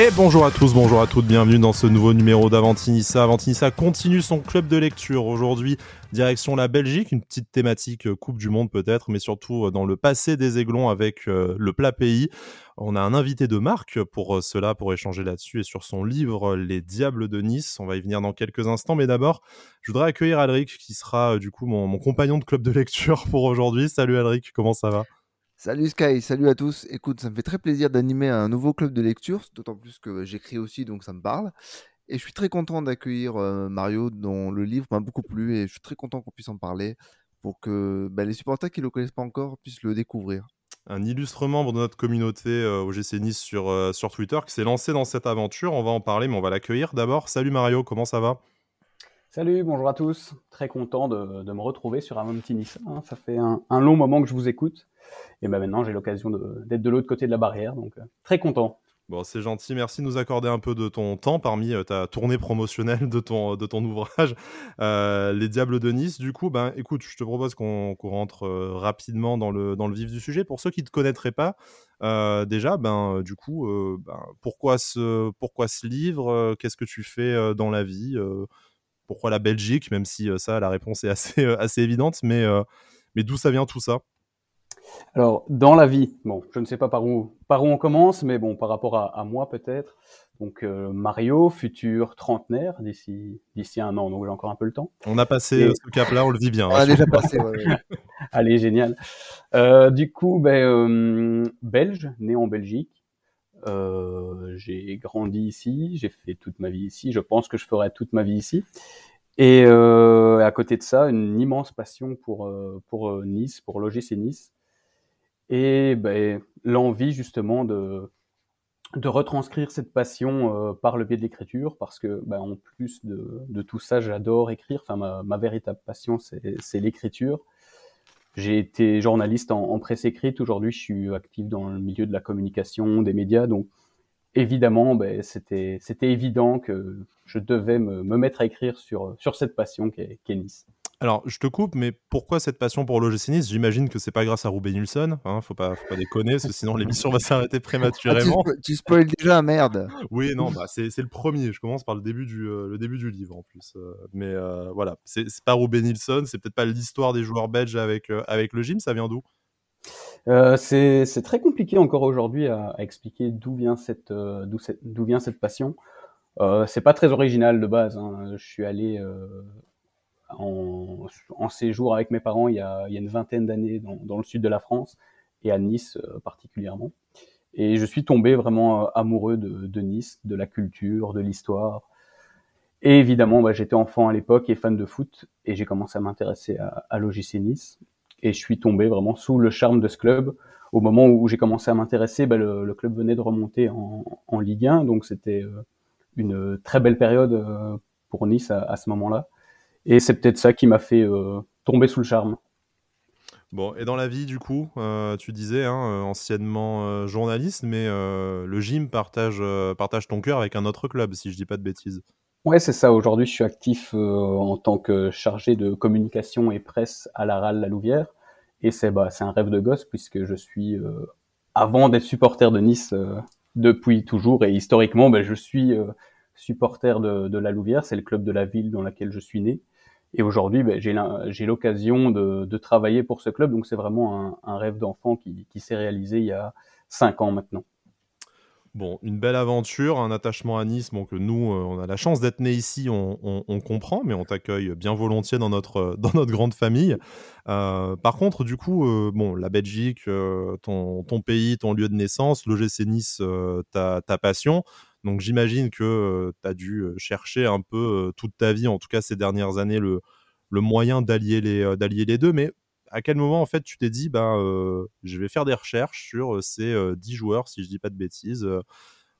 Et bonjour à tous, bonjour à toutes, bienvenue dans ce nouveau numéro d'Avantinissa. Avantinissa continue son club de lecture aujourd'hui, direction la Belgique, une petite thématique euh, Coupe du Monde peut-être, mais surtout euh, dans le passé des Aiglons avec euh, le plat pays. On a un invité de marque pour cela, pour échanger là-dessus et sur son livre Les Diables de Nice. On va y venir dans quelques instants, mais d'abord, je voudrais accueillir Alric qui sera du coup mon, mon compagnon de club de lecture pour aujourd'hui. Salut Alric, comment ça va? Salut Sky, salut à tous. Écoute, ça me fait très plaisir d'animer un nouveau club de lecture, d'autant plus que j'écris aussi, donc ça me parle. Et je suis très content d'accueillir euh, Mario, dont le livre m'a beaucoup plu, et je suis très content qu'on puisse en parler pour que bah, les supporters qui ne le connaissent pas encore puissent le découvrir. Un illustre membre de notre communauté euh, au GC Nice sur, euh, sur Twitter qui s'est lancé dans cette aventure. On va en parler, mais on va l'accueillir d'abord. Salut Mario, comment ça va? Salut, bonjour à tous. Très content de, me retrouver sur un petit Nice. Hein. Ça fait un, long moment que je vous écoute. Et ben maintenant, j'ai l'occasion d'être de, l'autre côté de la barrière. Donc, euh, très content. Bon, c'est gentil. Merci de nous accorder un peu de ton temps parmi euh, ta tournée promotionnelle de ton, de ton ouvrage, euh, Les Diables de Nice. Du coup, ben, écoute, je te propose qu'on rentre rapidement dans le, dans le vif du sujet. Pour ceux qui ne te connaîtraient pas, déjà, ben, du coup, ben, pourquoi, ce, pourquoi ce livre Qu'est-ce que tu fais dans la vie pourquoi la Belgique, même si ça, la réponse est assez, assez évidente, mais, mais d'où ça vient tout ça? Alors, dans la vie, bon, je ne sais pas par où, par où on commence, mais bon, par rapport à, moi peut-être. Donc, Mario, futur trentenaire d'ici, d'ici un an, donc j'ai encore un peu le temps. On a passé ce cap-là, on le vit bien. On a déjà passé, Allez, génial. du coup, ben, belge, né en Belgique. Euh, j'ai grandi ici, j'ai fait toute ma vie ici, je pense que je ferai toute ma vie ici. Et euh, à côté de ça, une immense passion pour, euh, pour Nice, pour l'OGC Nice. Et ben, l'envie justement de, de retranscrire cette passion par le biais de l'écriture, parce que ben, en plus de, de tout ça, j'adore écrire. Enfin, ma, véritable passion, c'est l'écriture. J'ai été journaliste en, presse écrite. Aujourd'hui, je suis actif dans le milieu de la communication, des médias. Donc, évidemment, ben, c'était évident que je devais me, mettre à écrire sur, sur cette passion qu'est Nice. Alors, je te coupe, mais pourquoi cette passion pour l'OGC Nice J'imagine que c'est pas grâce à Roubaix Nilsson, hein, faut, pas, faut pas déconner, parce que sinon l'émission va s'arrêter prématurément. Ah, tu, spoil déjà, merde Oui, non, bah, c'est le premier, je commence par le début du, euh, le début du livre en plus. Euh, mais euh, voilà, c'est pas Roubaix Nilsson, c'est peut-être pas l'histoire des joueurs belges avec, avec le gym, ça vient d'où? C'est très compliqué encore aujourd'hui à, expliquer d'où vient cette d'où vient cette passion. c'est pas très original de base. Hein. Je suis allé en, séjour avec mes parents il y a, une vingtaine d'années dans, le sud de la France et à Nice euh, particulièrement. Et je suis tombé vraiment euh, amoureux de, Nice, de la culture, de l'histoire. Et évidemment, bah, j'étais enfant à l'époque et fan de foot et j'ai commencé à m'intéresser à, à l'OGC Nice. Et je suis tombé vraiment sous le charme de ce club. Au moment où j'ai commencé à m'intéresser, bah, le, club venait de remonter en, Ligue 1, donc c'était euh, une très belle période pour Nice à ce moment-là. Et c'est peut-être ça qui m'a fait euh, tomber sous le charme. Bon, et dans la vie, du coup, euh, tu disais, hein, euh, anciennement journaliste, mais le gym partage, partage ton cœur avec un autre club, si je dis pas de bêtises. Ouais, c'est ça. Aujourd'hui, je suis actif en tant que chargé de communication et presse à la RAL La Louvière. Et c'est bah, un rêve de gosse, puisque je suis, avant d'être supporter de Nice depuis toujours, et historiquement, bah, je suis supporter de, La Louvière. C'est le club de la ville dans laquelle je suis né. Et aujourd'hui, ben, j'ai l'occasion de, travailler pour ce club, donc c'est vraiment un, rêve d'enfant qui, s'est réalisé il y a cinq ans maintenant. Bon, une belle aventure, un attachement à Nice, bon, nous, euh, on a la chance d'être nés ici, on, comprend, mais on t'accueille bien volontiers dans notre, grande famille. Euh, par contre, du coup, euh, bon, la Belgique, ton, pays, ton lieu de naissance, l'OGC Nice, ta passion. Donc j'imagine que tu as dû chercher un peu toute ta vie, en tout cas ces dernières années, le, moyen d'allier les, deux. Mais à quel moment en fait tu t'es dit bah je vais faire des recherches sur ces 10 joueurs si je dis pas de bêtises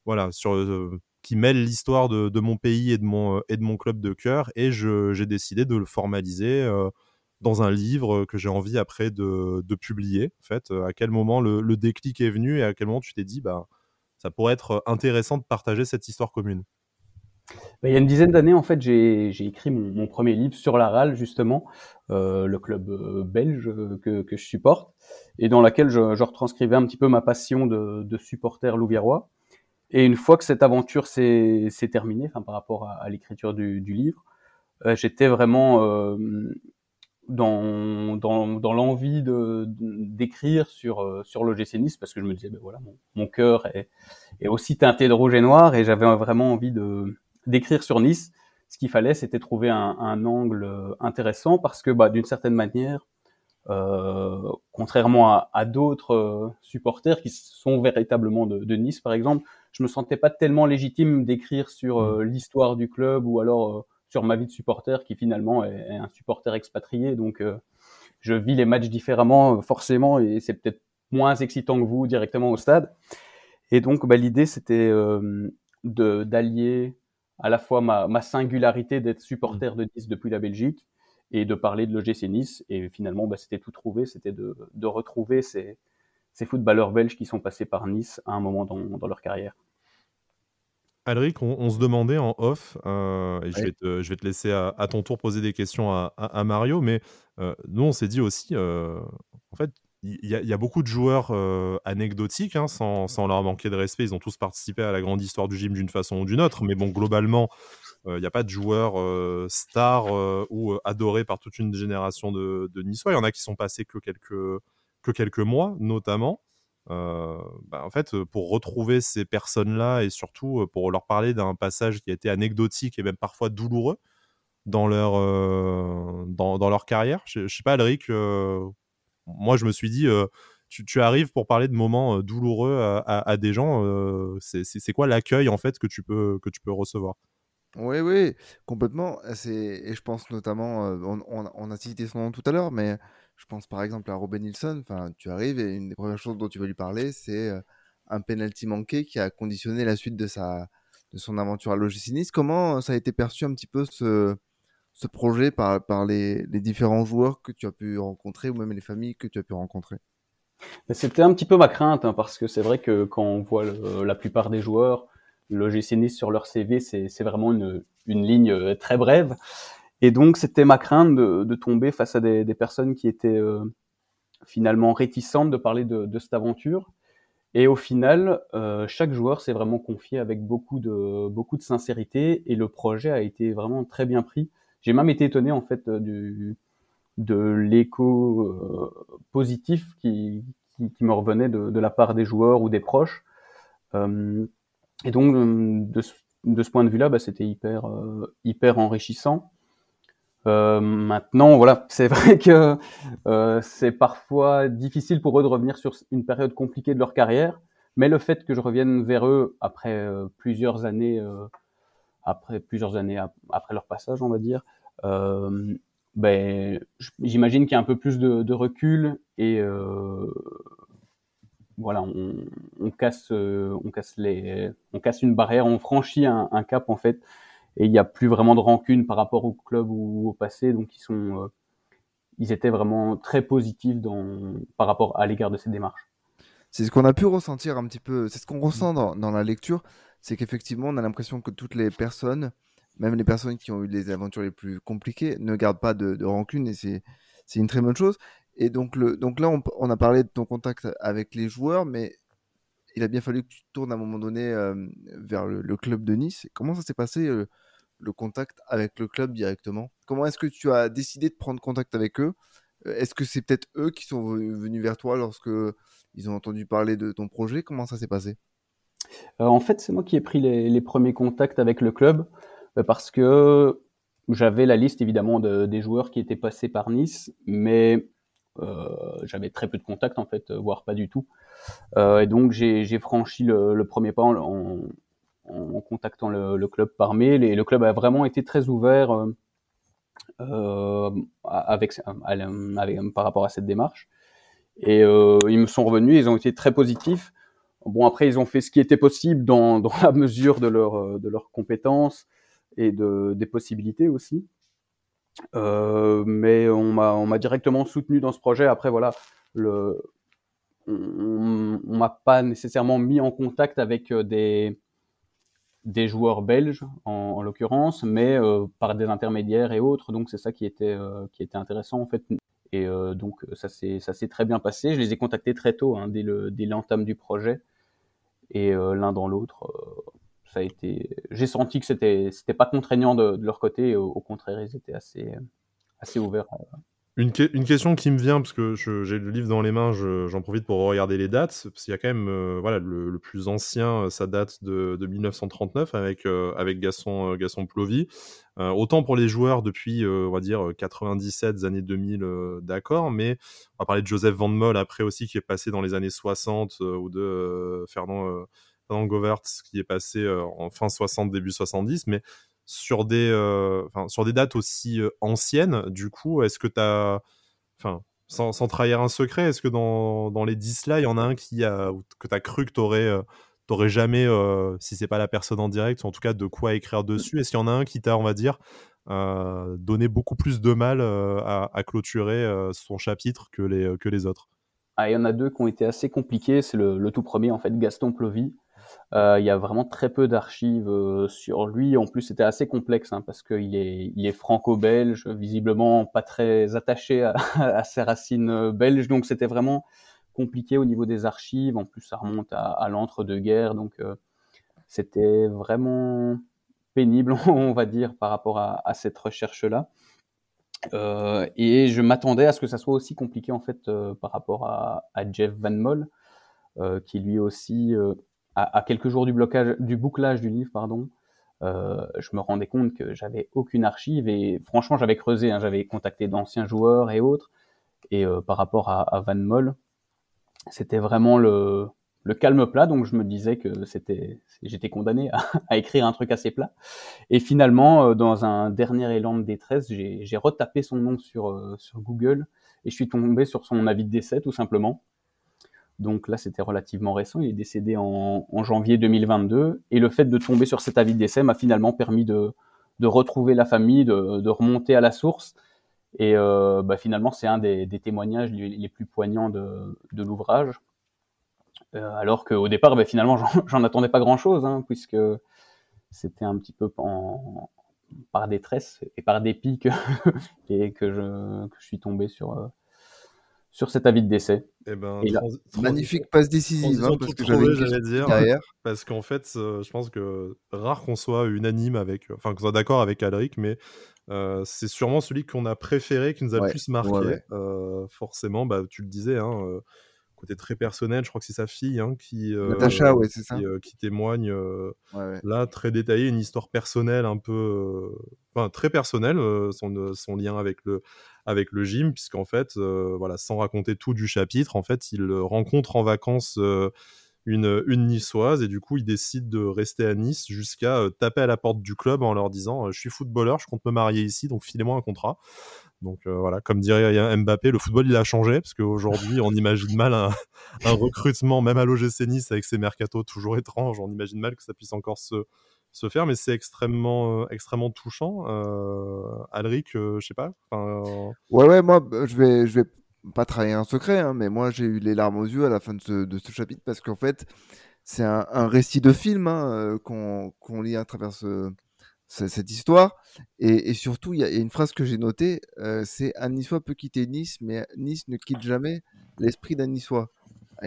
voilà sur qui mêlent l'histoire de, mon pays et de mon club de cœur et j'ai décidé de le formaliser dans un livre que j'ai envie après de, publier en fait à quel moment le, déclic est venu et à quel moment tu t'es dit bah ça pourrait être intéressant de partager cette histoire commune bah, il y a une dizaine d'années, en fait, j'ai écrit mon, premier livre sur la RAL, justement, euh, le club euh, belge euh, que, je supporte, et dans laquelle je, retranscrivais un petit peu ma passion de, supporter louviérois. Et une fois que cette aventure s'est terminée, enfin par rapport à, l'écriture du, livre, j'étais vraiment dans, dans, dans l'envie de, d'écrire sur, euh, sur l'OGC Nice parce que je me disais, ben voilà, mon, mon cœur est, est aussi teinté de rouge et noir et j'avais vraiment envie de, d'écrire sur Nice. Ce qu'il fallait, c'était trouver un, un, angle euh, intéressant parce que, bah, d'une certaine manière, euh, contrairement à, à d'autres euh, supporters qui sont véritablement de, de, Nice, par exemple, je me sentais pas tellement légitime d'écrire sur mmh. l'histoire du club ou alors sur ma vie de supporter qui finalement est, un supporter expatrié. Donc euh, je vis les matchs différemment euh, forcément et c'est peut-être moins excitant que vous directement au stade. Et donc bah, l'idée c'était euh, d'allier à la fois ma, singularité d'être supporter de Nice depuis la Belgique et de parler de l'OGC Nice. Et finalement bah, c'était tout trouvé, c'était de, retrouver ces, footballeurs belges qui sont passés par Nice à un moment dans leur carrière. Alric, on, se demandait en off, euh, et je, vais te, je, vais te, laisser à, ton tour poser des questions à, Mario, mais euh, nous, on s'est dit aussi, euh, en fait, il y, a beaucoup de joueurs anecdotiques, hein, sans, sans, leur manquer de respect. Ils ont tous participé à la grande histoire du gym d'une façon ou d'une autre, mais bon, globalement, il n'y a pas de joueurs stars ou adorés par toute une génération de, de Niçois. Il y en a qui sont passés que quelques, que quelques mois, notamment. Euh, bah, en fait, pour retrouver ces personnes-là et surtout pour leur parler d'un passage qui a été anecdotique et même parfois douloureux dans leur, dans, leur carrière. Je, sais pas, Alric, moi je me suis dit, tu, arrives pour parler de moments douloureux à, des gens, c'est quoi l'accueil en fait que tu peux, que tu peux recevoir? Oui, oui, complètement. Et je pense notamment, on, on, on, a cité son nom tout à l'heure, mais je pense par exemple à Robin Nilsson. Enfin, tu arrives et une des premières choses dont tu vas lui parler, c'est euh, un penalty manqué qui a conditionné la suite de sa de son aventure à l'OGC Comment euh, ça a été perçu un petit peu ce, ce projet par, par les, les, différents joueurs que tu as pu rencontrer ou même les familles que tu as pu rencontrer? C'était un petit peu ma crainte hein, parce que c'est vrai que quand on voit la plupart des joueurs, l'OGC Nice sur leur CV, c'est vraiment une, une ligne euh, très brève. Et donc, c'était ma crainte de, tomber face à des, personnes qui étaient euh, finalement réticentes de parler de, cette aventure. Et au final, euh, chaque joueur s'est vraiment confié avec beaucoup de, beaucoup de sincérité et le projet a été vraiment très bien pris. J'ai même été étonné en fait de l'écho euh, positif qui, me revenait de, la part des joueurs ou des proches. Et donc, de, ce point de vue-là, bah, c'était hyper, hyper enrichissant. Euh, maintenant, voilà, c'est vrai que euh, c'est parfois difficile pour eux de revenir sur une période compliquée de leur carrière, mais le fait que je revienne vers eux après euh, plusieurs années, euh, après plusieurs années après leur passage, on va dire, ben, j'imagine qu'il y a un peu plus de, recul et voilà, on, on, casse, on casse les, on casse une barrière, on franchit un, un cap en fait et il n'y a plus vraiment de rancune par rapport au club ou au passé, donc ils sont, euh, ils étaient vraiment très positifs par rapport à l'égard de ces démarches. C'est ce qu'on a pu ressentir un petit peu, c'est ce qu'on ressent dans, la lecture, c'est qu'effectivement on a l'impression que toutes les personnes, même les personnes qui ont eu les aventures les plus compliquées, ne gardent pas de, rancune et c'est une très bonne chose. Et donc, donc là, on, on, a parlé de ton contact avec les joueurs, mais il a bien fallu que tu tournes à un moment donné vers le, club de Nice. Comment ça s'est passé le contact avec le club directement? Comment est-ce que tu as décidé de prendre contact avec eux? Est-ce que c'est peut-être eux qui sont venus vers toi lorsque ils ont entendu parler de ton projet? Comment ça s'est passé? En fait, c'est moi qui ai pris les, premiers contacts avec le club parce que j'avais la liste évidemment de, des joueurs qui étaient passés par Nice, mais j'avais très peu de contacts en fait, voire pas du tout. Euh, et donc j'ai franchi le, le, premier pas en, en, en contactant le, le, club par mail. Et le club a vraiment été très ouvert euh, euh avec, avec, par rapport à cette démarche. Et euh, ils me sont revenus, ils ont été très positifs. Bon, après, ils ont fait ce qui était possible dans, dans la mesure de, leur, de leurs compétences et de, des possibilités aussi. Euh, mais on m'a, directement soutenu dans ce projet. Après, voilà, on, on m'a pas nécessairement mis en contact avec euh, des, joueurs belges en, en l'occurrence, mais euh, par des intermédiaires et autres. Donc c'est ça qui était intéressant en fait. Et donc ça s'est très bien passé. Je les ai contactés très tôt, hein, dès l'entame du projet. Et l'un dans l'autre, ça a été. J'ai senti que c'était c'était pas contraignant de, leur côté. Au, contraire, ils étaient assez assez ouverts. Une, question qui me vient, parce que j'ai le livre dans les mains, j'en profite pour regarder les dates, parce qu'il y a quand même, euh, voilà, le, plus ancien, euh, ça date de, 1939 avec, euh, avec Gaston, Gaston Plovy. autant pour les joueurs depuis, on va dire, 97, années 2000, d'accord, mais on va parler de Joseph Van Moll après aussi, qui est passé dans les années 60, ou de Fernand, Fernand Govert, qui est passé en fin 60, début 70, mais sur des, euh, sur des dates aussi euh, anciennes, du coup, est-ce que tu as. Enfin, sans, trahir un secret, est-ce que dans, dans, les 10 là, il y en a un qui a, que tu as cru que tu aurais, euh, jamais, si c'est pas la personne en direct, en tout cas de quoi écrire dessus Est-ce qu'il y en a un qui t'a, on va dire, donné beaucoup plus de mal à, à, clôturer son chapitre que les, que les autres? Ah, Il y en a deux qui ont été assez compliqués. C'est le, le, tout premier, en fait, Gaston Plovy. Euh, il y a vraiment très peu d'archives euh, sur lui. En plus, c'était assez complexe hein, parce qu'il est, il est franco-belge, visiblement pas très attaché à, ses racines euh, belges. Donc, c'était vraiment compliqué au niveau des archives. En plus, ça remonte à, l'entre-deux-guerres. Donc, c'était vraiment pénible, on va dire, par rapport à, cette recherche-là. Et je m'attendais à ce que ça soit aussi compliqué en fait par rapport à, à, Jeff Van Moll, qui lui aussi à, quelques jours du blocage, du bouclage du livre, pardon, euh, je me rendais compte que j'avais aucune archive et franchement j'avais creusé, hein, j'avais contacté d'anciens joueurs et autres. Et euh, par rapport à, Van Moll, c'était vraiment le, le, calme plat. Donc je me disais que c'était j'étais condamné à, écrire un truc assez plat. Et finalement euh, dans un dernier élan de détresse j'ai retapé son nom sur sur Google et je suis tombé sur son avis de décès tout simplement donc là, c'était relativement récent. Il est décédé en, janvier 2022. Et le fait de tomber sur cet avis de décès m'a finalement permis de, retrouver la famille, de, remonter à la source. Et euh, bah, finalement, c'est un des, témoignages les, plus poignants de, l'ouvrage. Euh, alors qu'au départ, bah, finalement, j'en attendais pas grand-chose, hein, puisque c'était un petit peu par détresse et par dépit que, je suis tombé sur, euh, sur cet avis de décès. Eh ben, magnifique passe décisive, hein, parce que j'allais dire, derrière. parce qu'en fait, euh, je pense que rare qu'on soit unanime avec, enfin qu'on soit d'accord avec Alric, mais euh, c'est sûrement celui qu'on a préféré, qui nous a le plus marqué. Euh, forcément, bah, tu le disais, hein, côté très personnel, je crois que c'est sa fille hein, qui, qui, témoigne là, très détaillé, une histoire personnelle un peu, enfin très personnelle, son, son, lien avec le, avec le gym, puisqu'en fait, voilà, sans raconter tout du chapitre, en fait, il rencontre en vacances une, une niçoise et du coup il décide de rester à Nice jusqu'à taper à la porte du club en leur disant je suis footballeur, je compte me marier ici, donc filez-moi un contrat. Donc euh, voilà, comme dirait Mbappé, le football il a changé parce qu'aujourd'hui on imagine mal un, recrutement, même à l'OGC Nice avec ses mercatos toujours étranges, on imagine mal que ça puisse encore se, se faire, mais c'est extrêmement, euh, extrêmement touchant. Euh, Alric, euh, je sais pas. Ouais, ouais, moi je vais, je vais pas trahir un secret, hein, mais moi j'ai eu les larmes aux yeux à la fin de ce, chapitre parce qu'en fait c'est un, récit de film hein, qu'on lit à travers ce cette histoire. Et, surtout, il y, a une phrase que j'ai notée, euh, c'est un Niçois peut quitter Nice, mais Nice ne quitte jamais l'esprit d'un Niçois.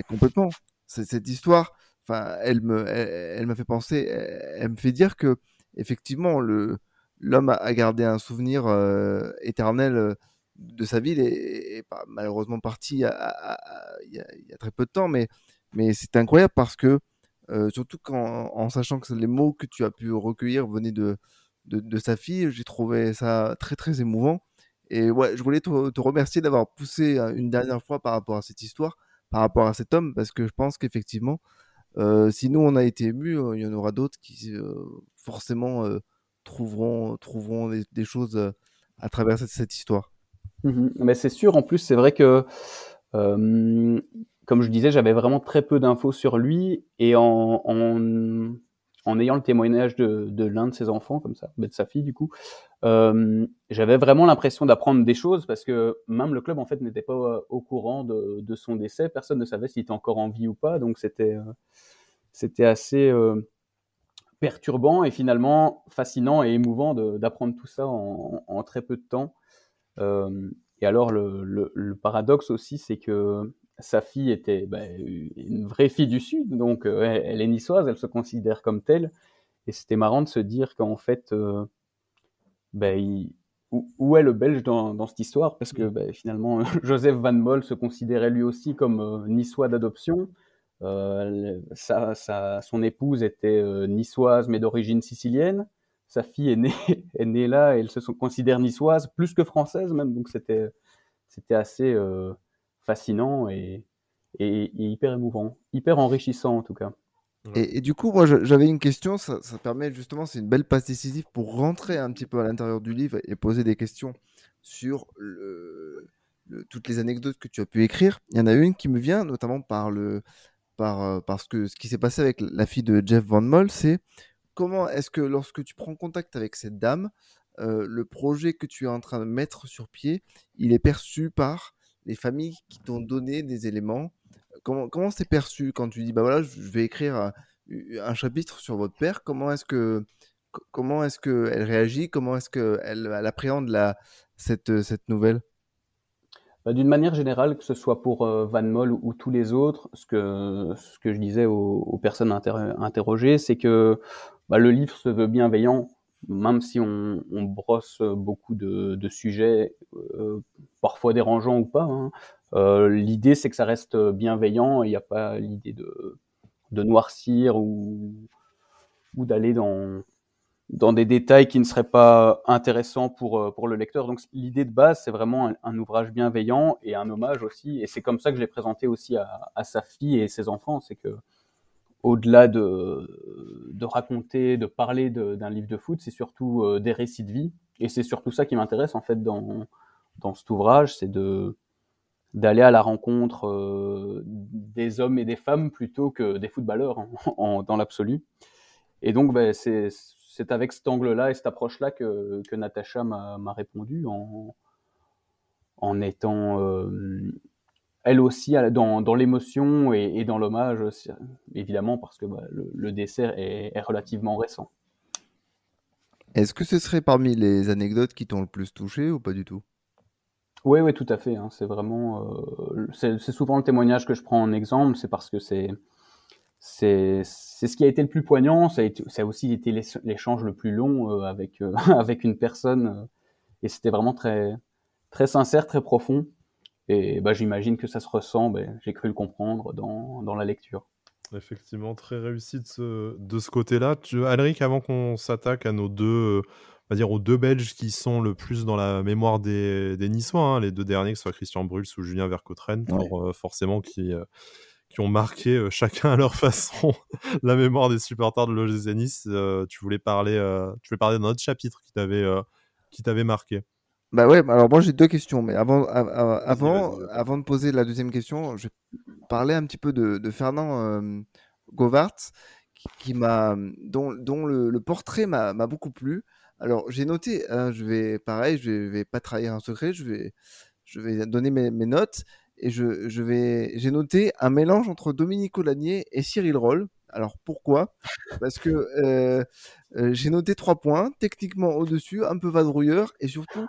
Complètement. Cette histoire, enfin, elle me, elle, m'a fait penser, elle, me fait dire que effectivement, l'homme a, gardé un souvenir euh, éternel euh, de sa ville et, est malheureusement parti il y, a, très peu de temps, mais mais c'est incroyable parce que euh, surtout quand, en sachant que les mots que tu as pu recueillir venaient de, de, sa fille, j'ai trouvé ça très très émouvant. Et ouais, je voulais te, remercier d'avoir poussé une dernière fois par rapport à cette histoire, par rapport à cet homme, parce que je pense qu'effectivement, euh, si nous on a été émus, il y en aura d'autres qui forcément trouveront, trouveront des, choses à travers cette, histoire. Mmh Mais c'est sûr, en plus, c'est vrai que comme je disais, j'avais vraiment très peu d'infos sur lui et en, en, ayant le témoignage de, l'un de ses enfants, comme ça, de sa fille du coup, euh, j'avais vraiment l'impression d'apprendre des choses parce que même le club en fait n'était pas au courant de, son décès, personne ne savait s'il était encore en vie ou pas, donc c'était euh, c'était assez euh, perturbant et finalement fascinant et émouvant d'apprendre tout ça en, très peu de temps. Euh, et alors le paradoxe aussi, c'est que sa fille était bah, une vraie fille du Sud, donc elle est niçoise, elle se considère comme telle. Et c'était marrant de se dire qu'en fait, ben, où, est le Belge dans, cette histoire? Parce que ben, finalement, Joseph Van Moll se considérait lui aussi comme niçois d'adoption. son épouse était niçoise mais d'origine sicilienne sa fille est née, est née là et elle se considère niçoise, plus que française même. Donc c'était, c'était assez euh, fascinant et, hyper émouvant, hyper enrichissant en tout cas. Et, du coup, moi j'avais une question, ça, permet justement, c'est une belle passe décisive pour rentrer un petit peu à l'intérieur du livre et poser des questions sur toutes les anecdotes que tu as pu écrire. Il y en a une qui me vient notamment par le, par, euh, parce que ce qui s'est passé avec la fille de Jeff Van Moll, c'est comment est-ce que lorsque tu prends contact avec cette dame, euh, le projet que tu es en train de mettre sur pied, il est perçu par les familles qui t'ont donné des éléments Comment comment c'est perçu quand tu dis bah voilà je vais écrire un, chapitre sur votre père Comment est-ce que comment est-ce que elle réagit Comment est-ce que elle, appréhende la cette cette nouvelle? Bah, d'une manière générale, que ce soit pour euh, Van Moll ou, tous les autres, ce que, ce que je disais aux, personnes interrogées, c'est que bah, le livre se veut bienveillant, même si on, brosse beaucoup de, sujets, euh, parfois dérangeants ou pas. Hein. Euh, l'idée, c'est que ça reste bienveillant, il n'y a pas l'idée de, noircir ou, d'aller dans, des détails qui ne seraient pas intéressants pour, euh, le lecteur. Donc l'idée de base, c'est vraiment un, ouvrage bienveillant et un hommage aussi. Et c'est comme ça que je l'ai présenté aussi à, à, sa fille et ses enfants. C'est que au-delà de, raconter, de parler d'un livre de foot, c'est surtout euh, des récits de vie. Et c'est surtout ça qui m'intéresse en fait dans, dans cet ouvrage, c'est de d'aller à la rencontre euh, des hommes et des femmes plutôt que des footballeurs en, dans l'absolu. Et donc, ben, c'est c'est avec cet angle-là et cette approche-là que, que Natacha m'a répondu en, en étant euh, elle aussi dans, dans l'émotion et, dans l'hommage, évidemment, parce que bah, le, dessert est, relativement récent. Est-ce que ce serait parmi les anecdotes qui t'ont le plus touché ou pas du tout? Oui, oui, tout à fait. Hein. c'est vraiment, euh, c'est souvent le témoignage que je prends en exemple, c'est parce que c'est c'est ce qui a été le plus poignant. Ça a, été, ça a aussi été l'échange le plus long euh, avec euh, avec une personne, euh, et c'était vraiment très très sincère, très profond. Et bah, j'imagine que ça se ressent. Ben, J'ai cru le comprendre dans, dans la lecture. Effectivement, très réussi de ce, de ce côté-là. Alric, avant qu'on s'attaque à nos deux, on va dire aux deux Belges qui sont le plus dans la mémoire des, des Niçois, hein, les deux derniers, que ce soit Christian Bruls ou Julien Vercottren, pour, forcément qui qui ont marqué euh, chacun à leur façon la mémoire des supporters de l'OGC Nice. Euh, tu voulais parler, euh, tu voulais parler d'un autre chapitre qui t'avait qui t'avait marqué. Bah ouais, alors moi j'ai deux questions, mais avant, avant, avant de poser la deuxième question, je vais parler un petit peu de, Fernand Govart, qui, m'a, dont, dont le, portrait m'a beaucoup plu. Alors j'ai noté, hein, je vais, pareil, je vais, vais, pas trahir un secret, je vais, je vais donner mes, mes notes et je, je vais, j'ai noté un mélange entre Dominique Olanier et Cyril Roll. Alors pourquoi? Parce que euh, euh, j'ai noté trois points, techniquement au-dessus, un peu vadrouilleur et surtout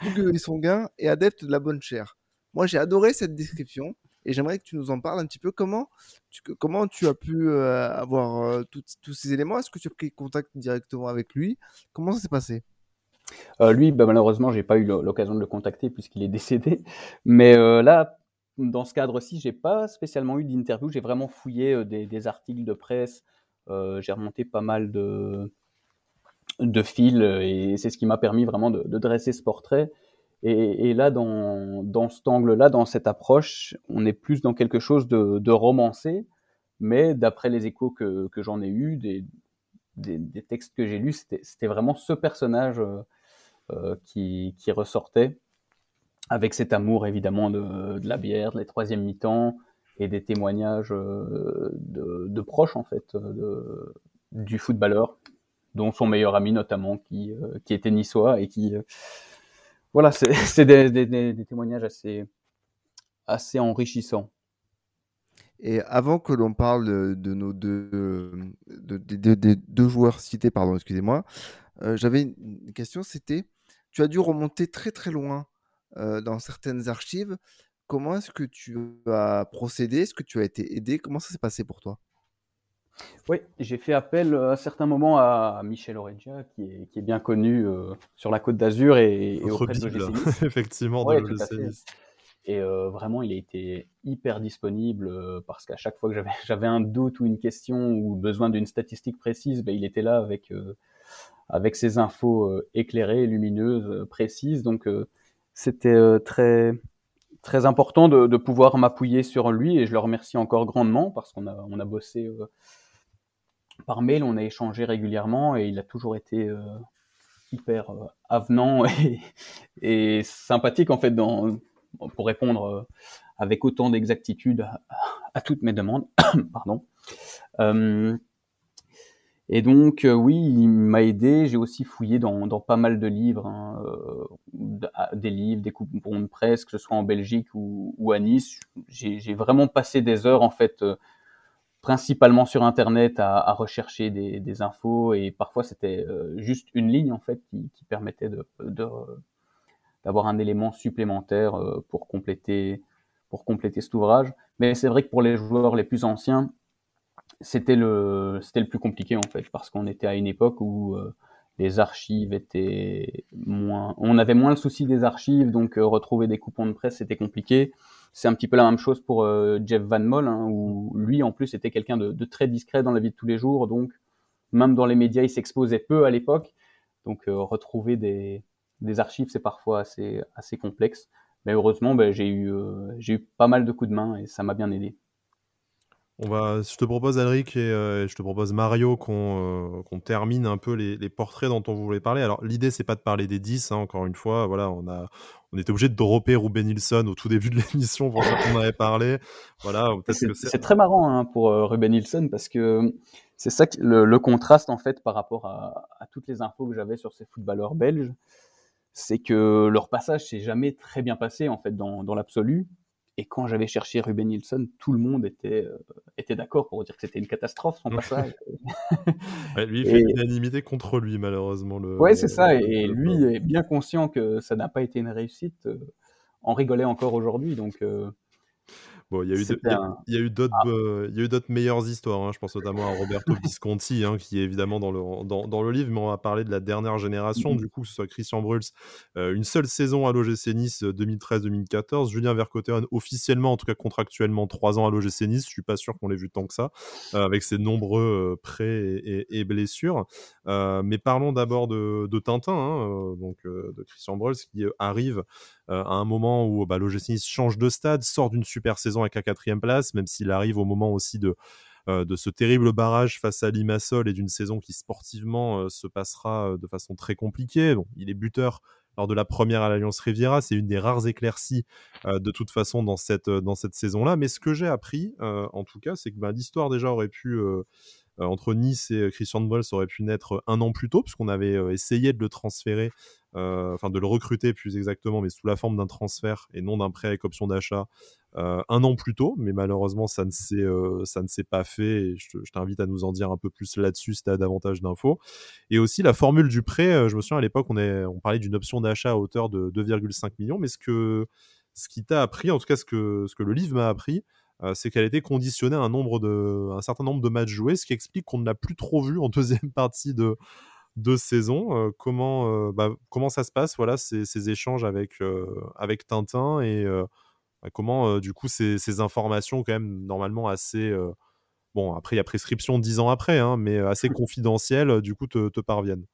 fougueux et sanguin et adepte de la bonne chair. Moi j'ai adoré cette description et j'aimerais que tu nous en parles un petit peu. Comment tu, comment tu as pu euh, avoir tous ces éléments? Est-ce que tu as pris contact directement avec lui? Comment ça s'est passé? Lui, bah, malheureusement, j'ai pas eu l'occasion de le contacter puisqu'il est décédé. Mais là, dans ce cadre-ci, j'ai pas spécialement eu d'interview. J'ai vraiment fouillé euh, des, articles de presse. Euh, j'ai remonté pas mal de, de fils et c'est ce qui m'a permis vraiment de, dresser ce portrait. Et, là, dans, dans cet angle-là, dans cette approche, on est plus dans quelque chose de, romancé, mais d'après les échos que, j'en ai eus, des, des, textes que j'ai lus, c'était vraiment ce personnage euh, qui, qui ressortait avec cet amour évidemment de, la bière, de les troisième mi-temps et des témoignages euh, de, proches en fait de, du footballeur, dont son meilleur ami notamment qui, euh, qui était niçois et qui euh, voilà c'est des, des, témoignages assez assez enrichissants. Et avant que l'on parle de nos deux, des deux joueurs cités, pardon, excusez-moi, j'avais une question, c'était, tu as dû remonter très très loin euh, dans certaines archives. Comment est-ce que tu as procédé? Est-ce que tu as été aidé? Comment ça s'est passé pour toi? Oui, j'ai fait appel à certains moments à Michel Oregia, qui est, qui est bien connu sur la côte d'Azur et, et auprès de l'OGC Effectivement, de Et vraiment, il a été hyper disponible parce qu'à chaque fois que j'avais, un doute ou une question ou besoin d'une statistique précise, ben, il était là avec, avec ses infos éclairées, lumineuses, précises. Donc, c'était très, très important de, de pouvoir m'appuyer sur lui et je le remercie encore grandement parce qu'on a, on a bossé par mail, on a échangé régulièrement et il a toujours été hyper avenant et, sympathique en fait pour répondre euh, avec autant d'exactitude à, toutes mes demandes. Pardon. Euh, et donc, euh, oui, il m'a aidé. J'ai aussi fouillé dans, dans, pas mal de livres, hein, des livres, des coupons de presse, que ce soit en Belgique ou, ou à Nice. J'ai vraiment passé des heures, en fait, principalement sur Internet, à, à rechercher des, des, infos. Et parfois, c'était juste une ligne, en fait, qui, qui permettait de, d'avoir un élément supplémentaire euh, pour compléter pour compléter cet ouvrage. Mais c'est vrai que pour les joueurs les plus anciens, c'était le c'était le plus compliqué en fait parce qu'on était à une époque où euh, les archives étaient moins on avait moins le souci des archives donc euh, retrouver des coupons de presse c'était compliqué c'est un petit peu la même chose pour Jeff Van Moll hein, où lui en plus était quelqu'un de, très discret dans la vie de tous les jours donc même dans les médias il s'exposait peu à l'époque donc retrouver des archives, c'est parfois assez, assez complexe. Mais heureusement, ben, j'ai eu, euh, j'ai eu pas mal de coups de main et ça m'a bien aidé. On va, je te propose, Alric, et euh, je te propose, Mario, qu'on euh, termine un peu les, les, portraits dont on voulait parler. Alors, l'idée, c'est pas de parler des 10, hein, encore une fois. Voilà, on, a, on était obligé de dropper Ruben Nilsson au tout début de l'émission pour ça qu'on avait parlé. Voilà, c'est très marrant hein, pour Ruben Nilsson parce que c'est ça le, le, contraste, en fait, par rapport à, à toutes les infos que j'avais sur ces footballeurs belges c'est que leur passage s'est jamais très bien passé en fait dans, dans l'absolu. Et quand j'avais cherché Ruben Nielsen, tout le monde était, euh, était d'accord pour dire que c'était une catastrophe son passage. lui, il fait l'unanimité contre lui, malheureusement. Le, ouais, c'est ça. Et lui est bien conscient que ça n'a pas été une réussite. Euh, en rigolait encore aujourd'hui. Donc, euh, Bon, il y a eu, il y a eu d'autres, ah. euh, il y a eu d'autres meilleures histoires. Hein. Je pense notamment à Roberto Visconti, hein, qui est évidemment dans le, dans, dans, le livre, mais on va parler de la dernière génération, mmh du coup, que ce soit Christian Bruls, euh, une seule saison à l'OGC Nice 2013-2014, euh, Julien Vercoteron officiellement, en tout cas contractuellement, trois ans à l'OGC Nice. Je suis pas sûr qu'on l'ait vu tant que ça, avec ses nombreux prêts et, blessures. mais parlons d'abord de, de Tintin, hein, donc de Christian Bruls, qui arrive euh, à un moment où bah, change de stade, sort d'une super saison avec la quatrième place, même s'il arrive au moment aussi de, euh, ce terrible barrage face à Limassol et d'une saison qui sportivement euh, se passera de façon très compliquée. Il est buteur lors de la première à l'Alliance Riviera, c'est une des rares éclaircies de toute façon dans cette, dans cette saison-là. Mais ce que j'ai appris, en tout cas, c'est que bah, l'histoire déjà aurait pu entre Nice et Christian de ça aurait pu naître un an plus tôt, puisqu'on avait essayé de le transférer euh, enfin de le recruter plus exactement, mais sous la forme d'un transfert et non d'un prêt avec option d'achat euh, un an plus tôt. Mais malheureusement, ça ne s'est euh, pas fait. Je, t'invite à nous en dire un peu plus là-dessus si tu as davantage d'infos. Et aussi la formule du prêt. je me souviens à l'époque, on, parlait d'une option d'achat à hauteur de 2,5 millions, mais ce que ce qui t'a appris, en tout cas ce que le livre m'a appris, c'est qu'elle était conditionnée à un nombre de un certain nombre de matchs joués, ce qui explique qu'on ne l'a plus trop vu en deuxième partie de deux saisons. comment, bah, comment ça se passe, voilà, ces, ces échanges avec, avec Tintin et bah, comment, du coup, ces, ces, informations, quand même, normalement assez. bon, après, il y a prescription dix ans après, hein, mais assez confidentielles, du coup, te, te parviennent.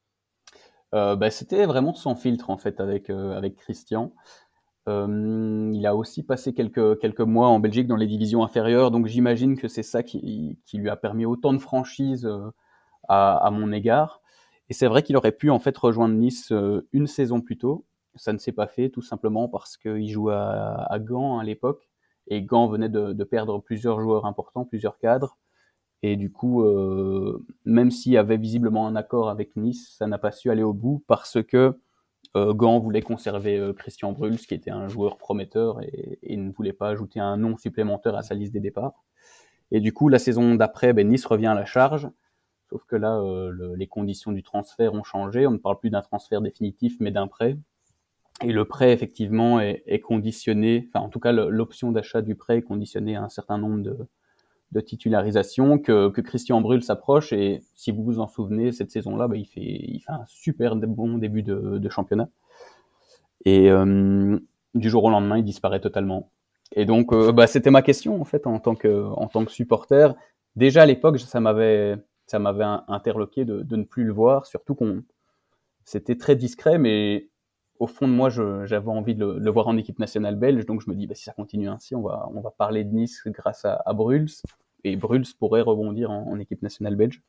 bah, C'était vraiment sans filtre, en fait, avec, avec Christian. Il a aussi passé quelques, quelques mois en Belgique dans les divisions inférieures, donc j'imagine que c'est ça qui, qui, lui a permis autant de franchise à, à, mon égard. Et c'est vrai qu'il aurait pu en fait rejoindre Nice euh, une saison plus tôt. Ça ne s'est pas fait tout simplement parce qu'il jouait à, à, Gand à l'époque et Gand venait de, de, perdre plusieurs joueurs importants, plusieurs cadres. Et du coup, euh, même s'il y avait visiblement un accord avec Nice, ça n'a pas su aller au bout parce que euh, Gand voulait conserver euh, Christian Bruls, qui était un joueur prometteur et, et, ne voulait pas ajouter un nom supplémentaire à sa liste des départs. Et du coup, la saison d'après, ben, Nice revient à la charge Sauf que là, euh, les conditions du transfert ont changé. On ne parle plus d'un transfert définitif, mais d'un prêt. Et le prêt, effectivement, est, conditionné, enfin, en tout cas, l'option d'achat du prêt est conditionnée à un certain nombre de, de titularisations, que, que Christian Brul s'approche. Et si vous vous en souvenez, cette saison-là, bah, il, fait, il fait un super bon début de, championnat. Et euh, du jour au lendemain, il disparaît totalement. Et donc, euh, bah, c'était ma question, en fait, en tant que, en tant que supporter. Déjà, à l'époque, ça m'avait, ça m'avait interloqué de, de ne plus le voir, surtout qu'on, c'était très discret, mais au fond de moi, j'avais envie de le, voir en équipe nationale belge. Donc je me dis, bah, si ça continue ainsi, on va, on va parler de Nice grâce à, Bruls. Et Bruls pourrait rebondir en, équipe nationale belge.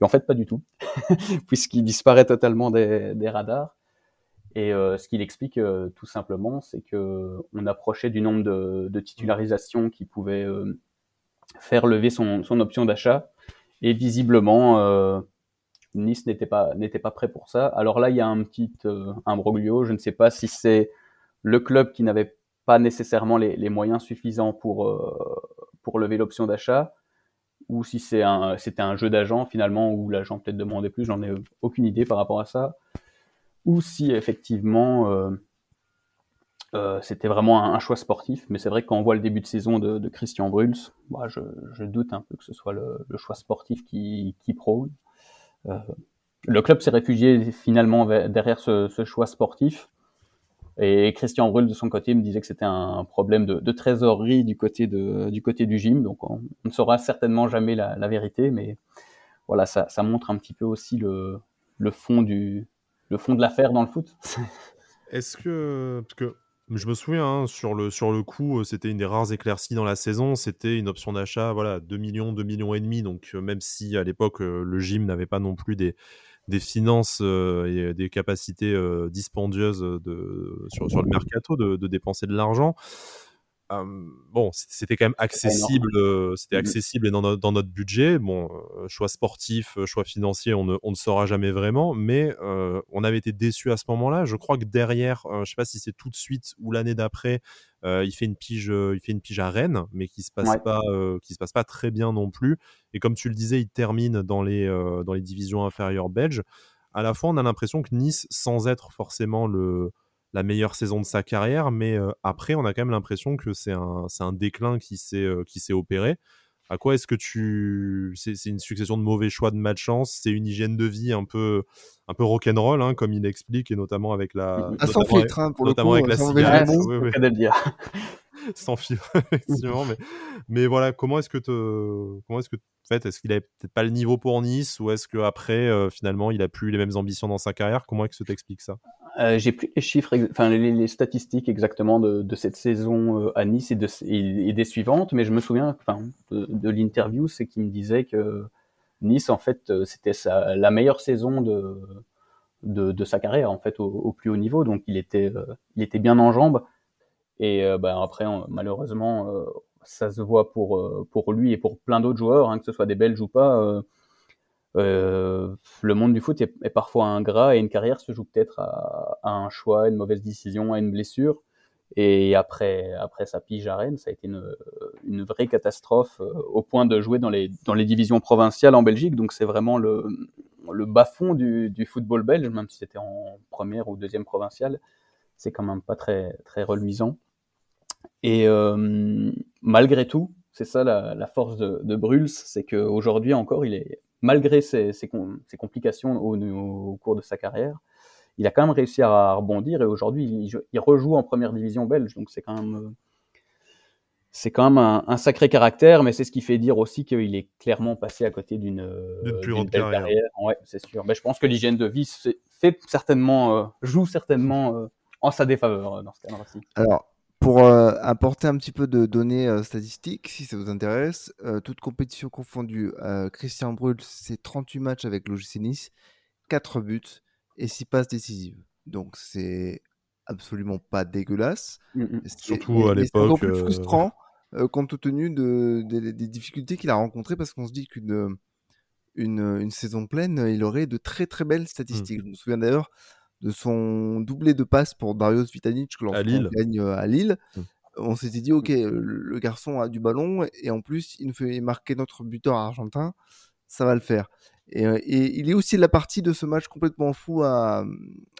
Et en fait, pas du tout, puisqu'il disparaît totalement des, radars. Et euh, ce qu'il explique euh, tout simplement, c'est que on approchait du nombre de, titularisations qui pouvait euh, faire lever son, option d'achat. Et visiblement, Nice n'était pas n'était pas prêt pour ça. Alors là, il y a un petit imbroglio. Je ne sais pas si c'est le club qui n'avait pas nécessairement les, moyens suffisants pour pour lever l'option d'achat, ou si c'était un jeu d'agent finalement où l'agent peut-être demandait plus. J'en ai aucune idée par rapport à ça. Ou si effectivement euh, c'était vraiment un, choix sportif, mais c'est vrai que quand on voit le début de saison de, Christian Bruls, je, doute un peu que ce soit le, choix sportif qui, qui prône. Euh, le club s'est réfugié finalement derrière ce, choix sportif. Et Christian Brul, de son côté, me disait que c'était un problème de, trésorerie du côté, du côté du gym. Donc, on, ne saura certainement jamais la, vérité, mais voilà, ça, montre un petit peu aussi le, fond du le fond de l'affaire dans le foot. Est-ce que parce que je me souviens hein, sur le sur le coup, c'était une des rares éclaircies dans la saison. C'était une option d'achat, voilà, 2 millions, 2 millions et demi. Donc même si à l'époque le gym n'avait pas non plus des des finances et des capacités dispendieuses de sur, le mercato de dépenser de l'argent bon, c'était quand même accessible, c'était mmh accessible et dans, notre budget. Bon, choix sportif, choix financier, on ne, on ne saura jamais vraiment, mais on avait été déçus à ce moment-là. Je crois que derrière, je sais pas si c'est tout de suite ou l'année d'après, il fait une pige, il fait une pige à Rennes, mais qui se passe pas, qui se passe pas très bien non plus. Et comme tu le disais, il termine dans les dans les divisions inférieures belges. À la fois, on a l'impression que Nice, sans être forcément le la meilleure saison de sa carrière, mais après, on a quand même l'impression que c'est un, un, déclin qui s'est s'est opéré. À quoi est-ce que tu. C'est une succession de mauvais choix de malchance, c'est une hygiène de vie un peu, un peu rock'n'roll, hein, comme il explique, et notamment avec la. Ah, sans filtre, hein, pour notamment le coup, avec la cigarette. Oui, oui. dire. sans filtre, effectivement. mais, mais voilà, comment est-ce que te, comment est-ce que est-ce qu'il avait peut-être pas le niveau pour Nice, ou est-ce qu'après, finalement, il a plus les mêmes ambitions dans sa carrière? Comment est-ce que tu t'expliques ça? Euh, j'ai plus les chiffres, enfin les, statistiques exactement de, cette saison euh, à Nice et, de, des suivantes, mais je me souviens, de, l'interview, c'est qu'il me disait que Nice, en fait, euh, c'était la meilleure saison de, de, sa carrière, en fait, au, plus haut niveau. Donc, il était, il était bien en jambes. Et ben, après, malheureusement, ça se voit pour, pour lui et pour plein d'autres joueurs, hein, que ce soit des Belges ou pas euh, le monde du foot est, parfois ingrat et une carrière se joue peut-être à, un choix, une mauvaise décision, à une blessure. Et après, après sa pige à Rennes, ça a été une, vraie catastrophe euh, au point de jouer dans les, dans les divisions provinciales en Belgique. Donc c'est vraiment le, le bas-fond du, du, football belge, même si c'était en première ou deuxième provinciale. C'est quand même pas très, très reluisant. Et euh, malgré tout, c'est ça la, la, force de, de Bruls, c'est qu'aujourd'hui encore, il est malgré ses, complications au, cours de sa carrière, il a quand même réussi à rebondir et aujourd'hui il, rejoue en première division belge. Donc c'est quand même c'est quand même un, sacré caractère, mais c'est ce qui fait dire aussi qu'il est clairement passé à côté d'une belle carrière. Ouais, c'est sûr. Mais je pense que l'hygiène de vie fait certainement euh, joue certainement euh, en sa défaveur euh, dans ce cas-là Alors pour euh, apporter un petit peu de données euh, statistiques, si ça vous intéresse, euh, toute compétition confondue, Christian Brul, c'est 38 matchs avec l'OGC Nice, 4 buts et 6 passes décisives. Donc c'est absolument pas dégueulasse. Mmh, mmh. Surtout à l'époque. C'est frustrant compte tenu de, des difficultés qu'il a rencontrées parce qu'on se dit qu'une une, une, saison pleine, il aurait de très très belles statistiques. Mmh. Je me souviens d'ailleurs de son doublé de passe pour Darius Vitanic que l'on gagne euh, à Lille. Mmh. On s'était dit, ok, le garçon a du ballon et en plus, il nous fait marquer notre buteur argentin, ça va le faire. Et, et, il est aussi la partie de ce match complètement fou à,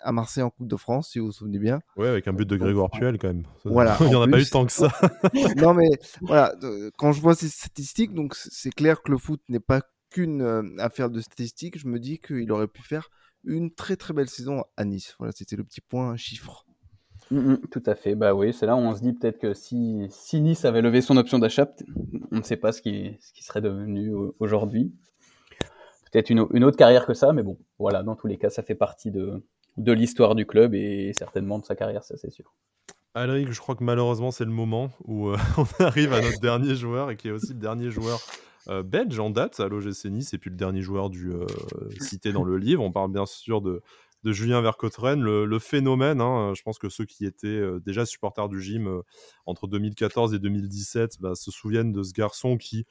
à Marseille en Coupe de France, si vous vous souvenez bien. Ouais, avec un but de Grégoire Puel quand même. Voilà. il n'y en, a pas eu tant que ça. non, mais voilà, quand je vois ces statistiques, donc c'est clair que le foot n'est pas qu'une affaire de statistiques. Je me dis qu'il aurait pu faire une très très belle saison à Nice. Voilà, c'était le petit point chiffre. Mmh, mmh, tout à fait. Bah oui, c'est là où on se dit peut-être que si, si Nice avait levé son option d'achat, on ne sait pas ce qui, ce qui serait devenu aujourd'hui. Peut-être une, une, autre carrière que ça, mais bon, voilà, dans tous les cas, ça fait partie de, de l'histoire du club et certainement de sa carrière, ça c'est sûr. Alric, je crois que malheureusement, c'est le moment où euh, on arrive à notre dernier joueur et qui est aussi le dernier joueur euh, belge en date à l'OGC Nice et puis le dernier joueur du euh, cité dans le livre. On parle bien sûr de, de Julien Vercotteren, le, le phénomène. Hein, je pense que ceux qui étaient euh, déjà supporters du gym entre 2014 et 2017 bah, se souviennent de ce garçon qui,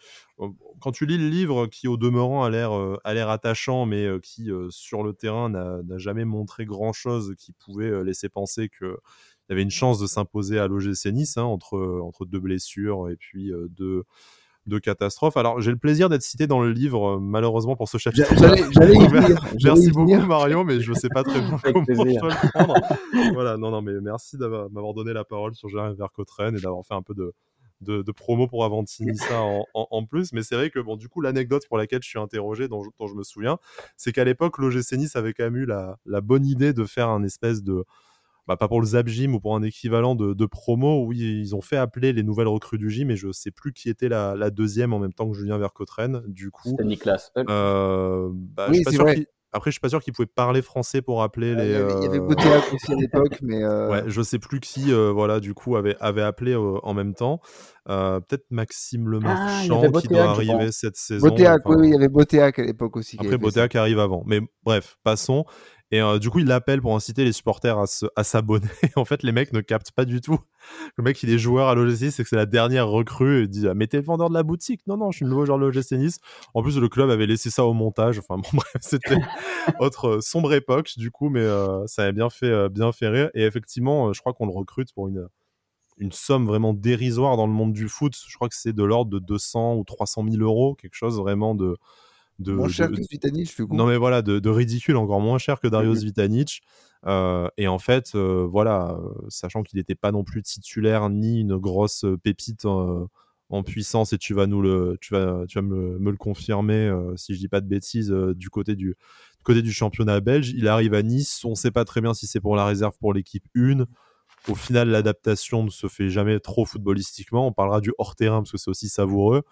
quand tu lis le livre, qui au demeurant a l'air a l'air attachant, mais qui sur le terrain n'a jamais montré grand chose qui pouvait laisser penser que il avait une chance de s'imposer à l'OGC Nice hein, entre, entre deux blessures et puis deux, de catastrophe. Alors, j'ai le plaisir d'être cité dans le livre, euh, malheureusement pour ce chapitre. Merci beaucoup, Mario, mais je ne sais pas très bien comment je le prendre. voilà, non, non, mais merci d'avoir m'avoir donné la parole sur Jérémy Vercottren et d'avoir fait un peu de, de, promo pour Avantini ça en, en, plus. Mais c'est vrai que, bon, du coup, l'anecdote pour laquelle je suis interrogé, dont je, dont je me souviens, c'est qu'à l'époque, l'OGC Nice avait quand même eu la, la bonne idée de faire un espèce de bah, pas pour le Zap Gym ou pour un équivalent de, promo, oui, ils ont fait appeler les nouvelles recrues du gym, et je sais plus qui était la, deuxième en même temps que Julien Vercottren. Du coup, c'était Niklas. Euh, bah, oui, je suis pas sûr après, je suis pas sûr qu'ils pouvaient parler français pour appeler les. Il y avait, euh... aussi à l'époque, mais. Euh... Ouais, je sais plus qui, euh, voilà, du coup, avait, avait appelé euh, en même temps. Peut-être Maxime Lemarchand ah, qui doit arriver cette saison. Botéac, oui, il y avait Botéac à l'époque aussi. Après, Botéac arrive avant. Mais bref, passons. Et euh, du coup, il l'appelle pour inciter les supporters à, s'abonner. en fait, les mecs ne captent pas du tout. Le mec, il est joueur à l'OGC, c'est que c'est la dernière recrue. Il dit ah, Mettez le vendeur de la boutique. Non, non, je suis le nouveau joueur de l'OGC Nice. En plus, le club avait laissé ça au montage. Enfin, bon, bref, c'était autre euh, sombre époque, du coup, mais euh, ça avait bien fait, bien fait rire. Et effectivement, je crois qu'on le recrute pour une, une somme vraiment dérisoire dans le monde du foot. Je crois que c'est de l'ordre de 200 ou 300 000 euros, quelque chose vraiment de de, moins cher que Non, mais voilà, de, ridicule, encore moins cher que Dario Zvitanic. Euh, et en fait, euh, voilà, euh, sachant qu'il n'était pas non plus titulaire ni une grosse pépite en puissance, et tu vas nous le, tu vas, tu vas me, le confirmer si je dis pas de bêtises du côté du, côté du championnat belge. Il arrive à Nice, on ne sait pas très bien si c'est pour la réserve pour l'équipe 1. Au final, l'adaptation ne se fait jamais trop footballistiquement. On parlera du hors terrain parce que c'est aussi savoureux.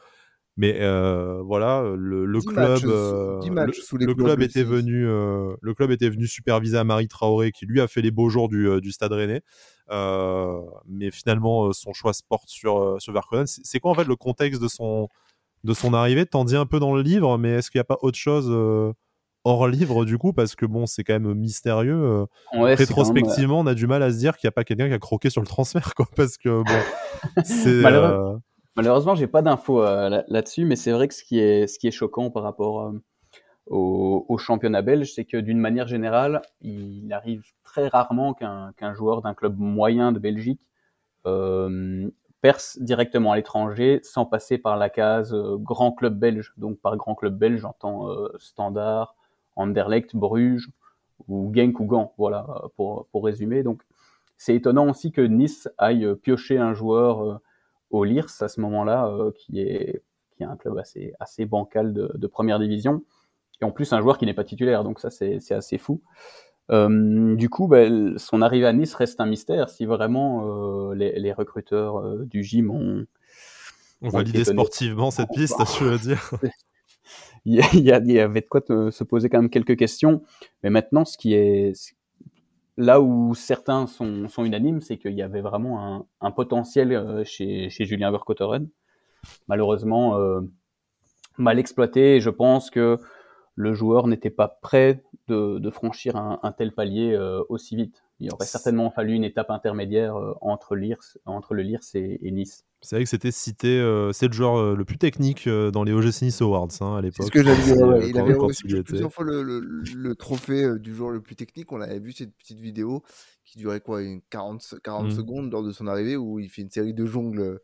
Mais euh, voilà, le, le club, euh, le, le club était venu, euh, le club était venu superviser à Marie Traoré, qui lui a fait les beaux jours du, du Stade Rennais. mais finalement, son choix se porte sur sur Verkonen. C'est quoi en fait le contexte de son de son arrivée? T'en dis un peu dans le livre, mais est-ce qu'il n'y a pas autre chose hors livre du coup? Parce que bon c'est quand même mystérieux rétrospectivement on a du mal à se dire qu'il n'y a pas quelqu'un qui a croqué sur le transfert quoi parce que bon c'est Malheureusement, j'ai pas d'infos euh, là-dessus, mais c'est vrai que ce qui est, choquant par rapport euh, au, championnat belge, c'est que d'une manière générale, il arrive très rarement qu'un joueur d'un club moyen de Belgique euh, perce directement à l'étranger sans passer par la case grand club belge. Donc par grand club belge, j'entends Standard, Anderlecht, Bruges ou Genk ou Gand, voilà, pour, pour résumer. Donc c'est étonnant aussi que Nice aille piocher un joueur au à ce moment-là, euh, qui est qui est un club assez assez bancal de, première division, et en plus un joueur qui n'est pas titulaire, donc ça c'est assez fou. Euh, du coup, bah, son arrivée à Nice reste un mystère. Si vraiment euh, les, recruteurs du gym ont, on validé sportivement cette piste, je veux dire. il, y avait de quoi se poser quand même quelques questions. Mais maintenant, ce qui est, Là où certains sont, unanimes, c'est qu'il y avait vraiment un, potentiel euh, chez, Julien Vercotteren. Malheureusement, euh, mal exploité. Et je pense que le joueur n'était pas prêt de, franchir un, un, tel palier euh, aussi vite. Il aurait certainement fallu une étape intermédiaire euh, entre, entre le Lirs et, Nice. C'est vrai que c'était cité, euh, c'est le joueur euh, le plus technique dans les OGC Nice Awards hein, à l'époque. C'est ce que j'avais dit. il avait reçu plusieurs fois le, le, trophée du joueur le plus technique. On avait vu cette petite vidéo qui durait quoi, une 40, 40 mmh. secondes lors de son arrivée où il fait une série de jongles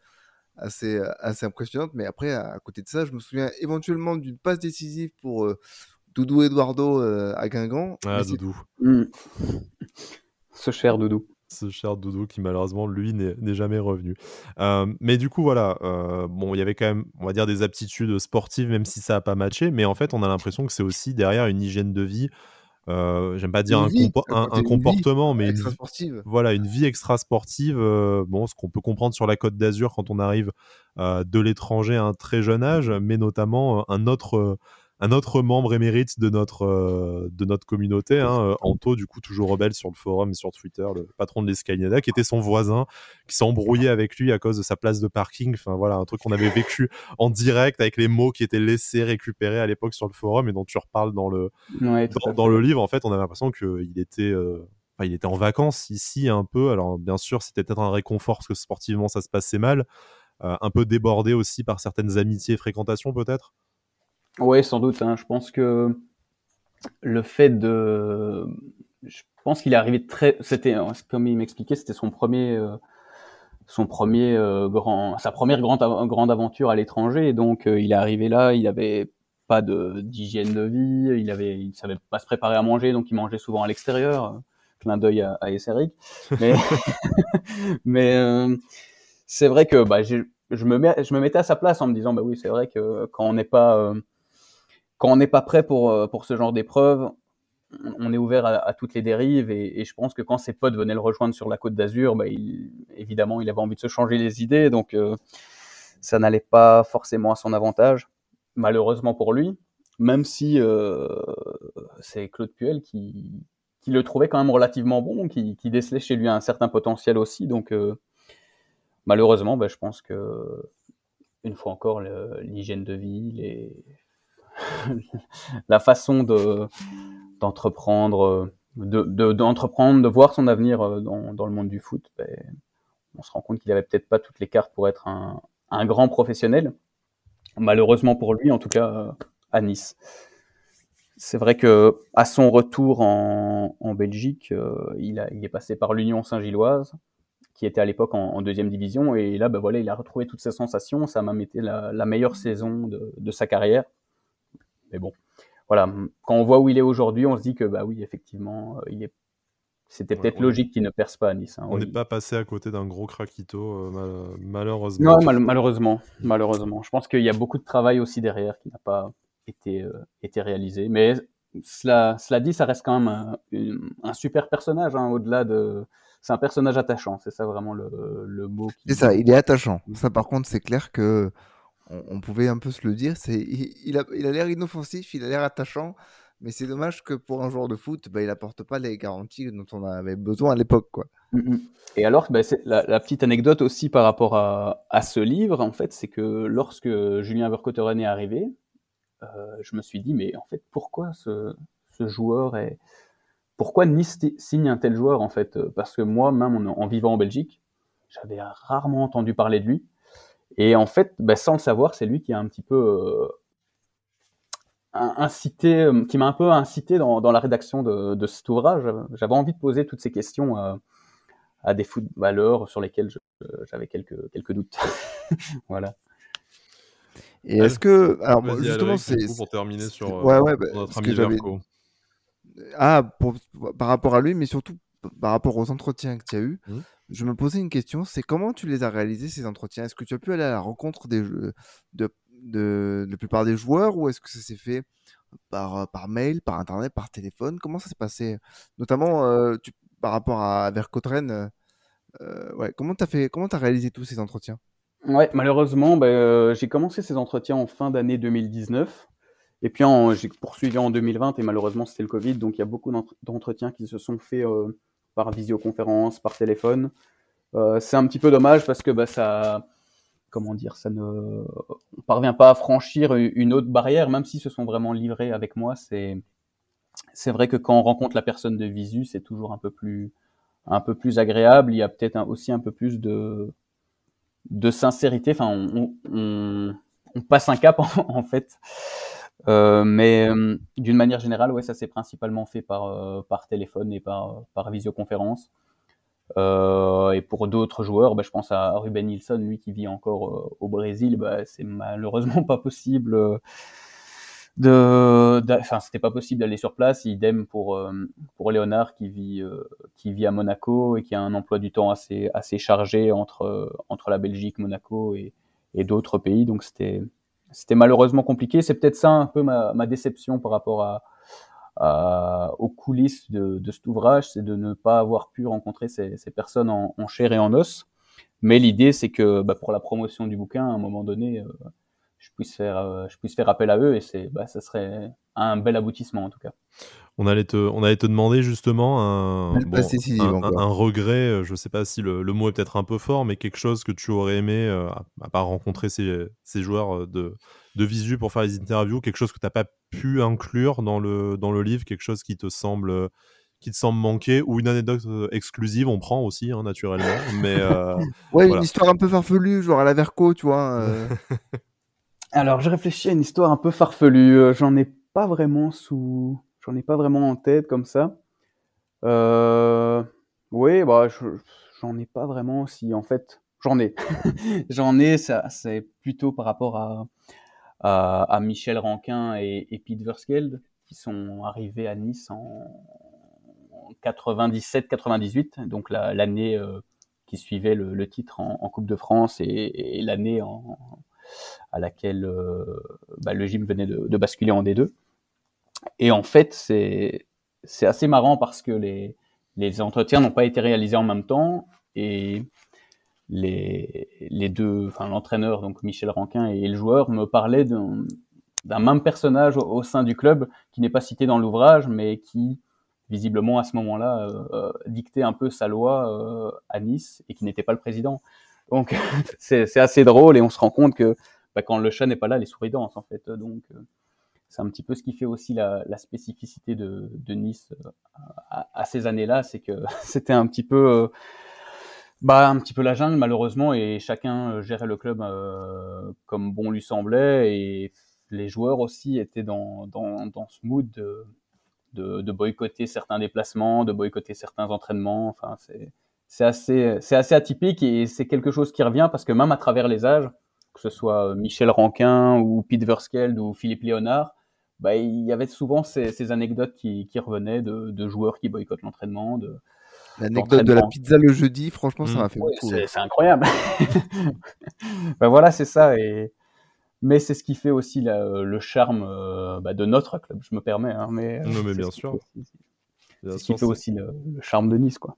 assez, assez impressionnante. Mais après, à côté de ça, je me souviens éventuellement d'une passe décisive pour Doudou Eduardo à Guingamp. Ah, Doudou. Ce cher Doudou ce cher Doudou qui malheureusement lui n'est jamais revenu. mais du coup voilà, bon il y avait quand même on va dire des aptitudes sportives même si ça a pas matché, mais en fait on a l'impression que c'est aussi derrière une hygiène de vie. J'aime pas dire un, comportement, mais une, voilà une vie extra sportive. bon, ce qu'on peut comprendre sur la Côte d'Azur quand on arrive de l'étranger à un très jeune âge, mais notamment un autre un autre membre émérite de notre, euh, de notre communauté, hein, euh, Anto, du coup, toujours rebelle sur le forum et sur Twitter, le patron de l'Escalinada, qui était son voisin, qui s'est embrouillé avec lui à cause de sa place de parking. Enfin, voilà, un truc qu'on avait vécu en direct avec les mots qui étaient laissés, récupérés à l'époque sur le forum et dont tu reparles dans le, dans, le livre. En fait, on avait l'impression qu'il était. Euh, il était en vacances ici un peu. Alors bien sûr, c'était peut-être un réconfort parce que sportivement ça se passait mal. un peu débordé aussi par certaines amitiés et fréquentations peut-être. Oui, sans doute. Hein. Je pense que le fait de, je pense qu'il est arrivé très, c'était comme il m'expliquait, c'était son premier, euh, son premier euh, grand, sa première grande grande aventure à l'étranger. Donc euh, il est arrivé là, il avait pas de d'hygiène de vie, il avait, il savait pas se préparer à manger, donc il mangeait souvent à l'extérieur. Clin d'œil à, à Esseric. Mais, mais c'est vrai que bah, je me mets, je me mettais à sa place en me disant bah oui, c'est vrai que quand on n'est pas quand on n'est pas prêt pour, euh, pour ce genre d'épreuve, on est ouvert à, toutes les dérives et, je pense que quand ses potes venaient le rejoindre sur la côte d'Azur, bah, évidemment, il avait envie de se changer les idées, donc euh, ça n'allait pas forcément à son avantage, malheureusement pour lui, même si euh, c'est Claude Puel qui, qui, le trouvait quand même relativement bon, qui, décelait chez lui un certain potentiel aussi, donc malheureusement, bah, je pense que une fois encore, l'hygiène de vie, les, la façon de d'entreprendre, de, d'entreprendre, de, voir son avenir euh, dans, dans le monde du foot, ben, on se rend compte qu'il avait peut-être pas toutes les cartes pour être un, un grand professionnel. Malheureusement pour lui, en tout cas euh, à Nice. C'est vrai que à son retour en, en Belgique, euh, il, a, il est passé par l'Union Saint-Gilloise, qui était à l'époque en, deuxième division, et là, ben voilà, il a retrouvé toutes ses sensations. Ça m'a été la, la meilleure saison de, de sa carrière. Mais bon, voilà, quand on voit où il est aujourd'hui, on se dit que bah oui, effectivement, euh, il est c'était peut-être logique qu'il ne perce pas à Nice. Hein, on n'est pas passé à côté d'un gros craquito, euh, malheureusement. Non, malheureusement, malheureusement. Je pense qu'il y a beaucoup de travail aussi derrière qui n'a pas été, euh, été réalisé. Mais cela, cela dit, ça reste quand même un, super personnage, hein, au-delà de. C'est un personnage attachant, c'est ça vraiment le, le mot. Qui... C'est ça, il est attachant. Ça, par contre, c'est clair que on, pouvait un peu se le dire. C'est, il, a, l'air inoffensif, il a l'air attachant, mais c'est dommage que pour un joueur de foot, bah, il apporte pas les garanties dont on avait besoin à l'époque, quoi. Mmh, mmh. Et alors, bah, la, petite anecdote aussi par rapport à, ce livre, en fait, c'est que lorsque Julien Vercotteren est arrivé, euh, je me suis dit, mais en fait, pourquoi ce, joueur est, pourquoi Nice signe un tel joueur en fait? Parce que moi, même en vivant en Belgique, j'avais rarement entendu parler de lui. Et en fait, bah, sans le savoir, c'est lui qui a un petit peu euh, incité, euh, qui m'a un peu incité dans, dans la rédaction de, de, cet ouvrage. J'avais envie de poser toutes ces questions à, à des footballeurs sur lesquels j'avais quelques, quelques doutes. voilà. Et est-ce que, alors justement, c'est pour terminer sur, ouais, ouais, bah, notre ami Verco. Ah, pour, par rapport à lui, mais surtout par rapport aux entretiens que tu as eu. Mmh je me posais une question, c'est comment tu les as réalisés ces entretiens? Est-ce que tu as pu aller à la rencontre de, la plupart des joueurs ou est-ce que ça s'est fait par, euh, par mail, par internet, par téléphone? Comment ça s'est passé? Notamment euh, par rapport à Vercotren, euh, comment tu as, fait, comment as réalisé tous ces entretiens? Malheureusement, bah, j'ai commencé ces entretiens en fin d'année 2019. Et puis j'ai poursuivi en 2020 et malheureusement c'était le Covid, donc il y a beaucoup d'entretiens qui se sont faits par visioconférence, par téléphone. Euh, c'est un petit peu dommage parce que bah, ça, comment dire, ça ne on parvient pas à franchir une autre barrière, même s'ils se sont vraiment livrés avec moi. C'est c'est vrai que quand on rencontre la personne de visu, c'est toujours un peu plus un peu plus agréable. Il y a peut-être aussi un peu plus de de sincérité. Enfin, on, on, on passe un cap en fait. Euh, mais euh, d'une manière générale, ouais, ça s'est principalement fait par, euh, par téléphone et par, par visioconférence. et pour d'autres joueurs, bah, je pense à Ruben Nilsson, lui qui vit encore au Brésil, bah, c'est malheureusement pas possible de, enfin c'était pas possible d'aller sur place idem pour euh, pour Léonard qui vit euh, qui vit à Monaco et qui a un emploi du temps assez assez chargé entre entre la Belgique Monaco et, et d'autres pays donc c'était c'était malheureusement compliqué c'est peut-être ça un peu ma, déception par rapport aux coulisses de, cet ouvrage c'est de ne pas avoir pu rencontrer ces, personnes en, chair et en os mais l'idée c'est que bah, pour la promotion du bouquin à un moment donné je puisse faire, euh, je puisse faire appel à eux et c'est, bah, ça serait un bel aboutissement en tout cas. On allait te, on allait te demander justement un, un, regret, euh, je ne sais pas si le, mot est peut-être un peu fort, mais quelque chose que tu aurais aimé, euh, à, part rencontrer ces, ces joueurs de, de visu pour faire les interviews, quelque chose que tu n'as pas pu inclure dans le, dans le livre, quelque chose qui te semble qui te semble manquer ou une anecdote exclusive, on prend aussi hein, naturellement. Mais ouais, une histoire un peu farfelue, genre à la Verco, tu vois. Alors, je réfléchis à une histoire un peu farfelue. Euh, j'en ai pas vraiment sous, j'en ai pas vraiment en tête comme ça. Euh... Oui, bah, j'en ai pas vraiment. Si, en fait, j'en ai. j'en ai. C'est plutôt par rapport à, à, Michel Ranquin et, et Pete Verskeld qui sont arrivés à Nice en 97-98, donc l'année euh, qui suivait le, titre en, Coupe de France et, l'année à laquelle euh, bah, le gym venait de, basculer en D2. Et en fait, c'est assez marrant parce que les, entretiens n'ont pas été réalisés en même temps et les, deux, enfin l'entraîneur, donc Michel Ranquin et le joueur, me parlaient d'un même personnage au, sein du club qui n'est pas cité dans l'ouvrage, mais qui visiblement à ce moment-là euh, dictait un peu sa loi euh, à Nice et qui n'était pas le président. Donc c'est assez drôle et on se rend compte que bah, quand le chat n'est pas là, les souris dansent en fait. Donc euh, c'est un petit peu ce qui fait aussi la, spécificité de, Nice euh, à, ces années-là, c'est que c'était un petit peu euh, bah, un petit peu la jungle malheureusement et chacun gérait le club comme bon lui semblait et les joueurs aussi étaient dans, dans, dans ce mood de, de, boycotter certains déplacements, de boycotter certains entraînements. Enfin, c'est assez, assez atypique et c'est quelque chose qui revient parce que même à travers les âges, que ce soit Michel Ranquin ou Pete Verskeld ou Philippe Léonard, bah, il y avait souvent ces, ces anecdotes qui, qui revenaient de, de, joueurs qui boycottent l'entraînement. De, L'anecdote de la pizza le jeudi, franchement, ça m'a fait beaucoup. C'est incroyable. ben voilà, c'est ça. Et... Mais c'est ce qui fait aussi le charme euh, bah, de notre club, je me permets. Hein, mais, non, mais bien sûr. C'est ce qui fait aussi le, le charme de Nice, quoi.